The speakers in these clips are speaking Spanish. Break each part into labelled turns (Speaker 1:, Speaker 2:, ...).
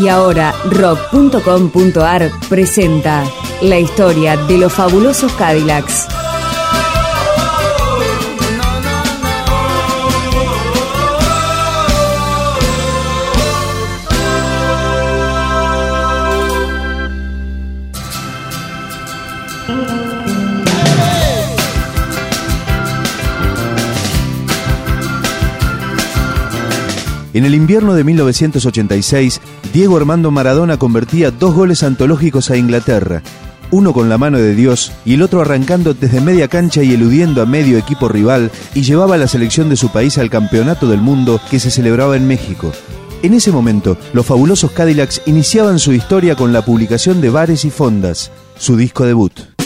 Speaker 1: Y ahora rock.com.ar presenta la historia de los fabulosos Cadillacs.
Speaker 2: En el invierno de 1986, Diego Armando Maradona convertía dos goles antológicos a Inglaterra, uno con la mano de Dios y el otro arrancando desde media cancha y eludiendo a medio equipo rival y llevaba a la selección de su país al Campeonato del Mundo que se celebraba en México. En ese momento, los fabulosos Cadillacs iniciaban su historia con la publicación de Bares y Fondas, su disco debut.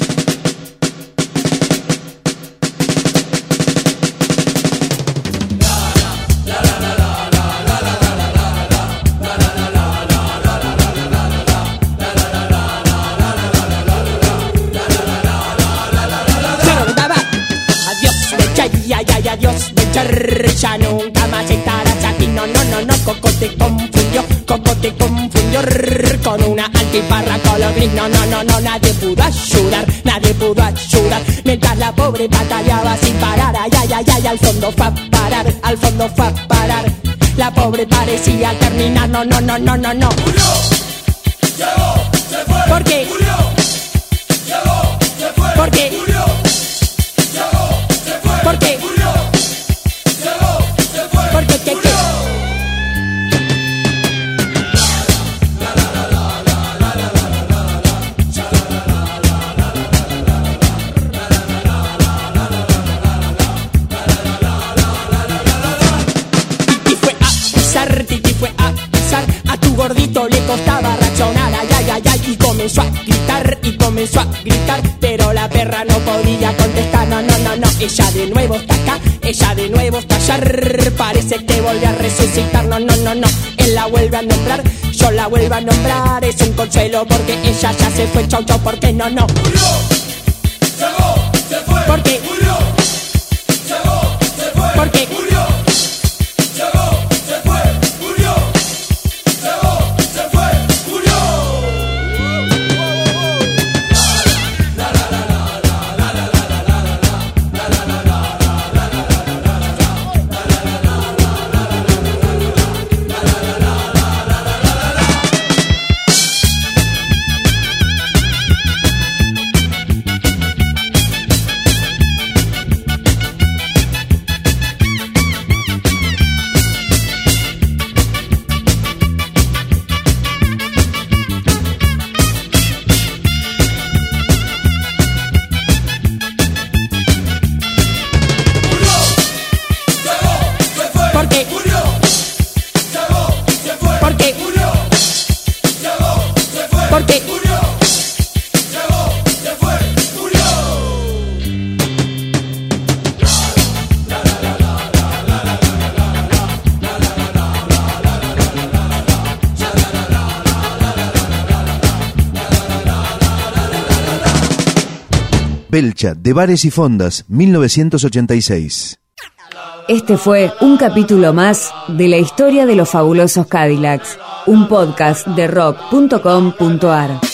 Speaker 3: Adiós Becher Ya nunca más estarás aquí. No, no, no, no, Coco te confundió Coco te confundió Con una antiparra color gris. No, no, no, no, nadie pudo ayudar Nadie pudo ayudar. Mientras la pobre batallaba sin parar Ay, ay, ay, ay, al fondo fue a parar Al fondo fue a parar. La pobre parecía terminar No, no, no, no, no, no.
Speaker 4: Murió, llegó, se fue
Speaker 3: ¿Por qué? A pisar. A tu gordito le costaba reaccionar Ay, ay, ay, ay Y comenzó a gritar, y comenzó a gritar. Pero la perra no podía contestar. No, no, no, no Ella de nuevo está acá Ella de nuevo está allá. Parece que vuelve a resucitar. No, no, no, no Él la vuelve a nombrar. Yo la vuelvo a nombrar Es un consuelo porque ella ya se fue. Chau, chau, ¿por qué no, no?
Speaker 4: Murió, llegó, se fue
Speaker 3: ¿Por qué?
Speaker 4: Murió, llegó, se fue.
Speaker 3: ¿Por qué?
Speaker 4: Murió, se fue.
Speaker 3: ¿Por qué?
Speaker 4: Murió, se fue. Murió.
Speaker 2: Belcha, de Bares y Fondas, 1986.
Speaker 1: Este fue un capítulo más de la historia de los fabulosos Cadillacs, un podcast de rock.com.ar.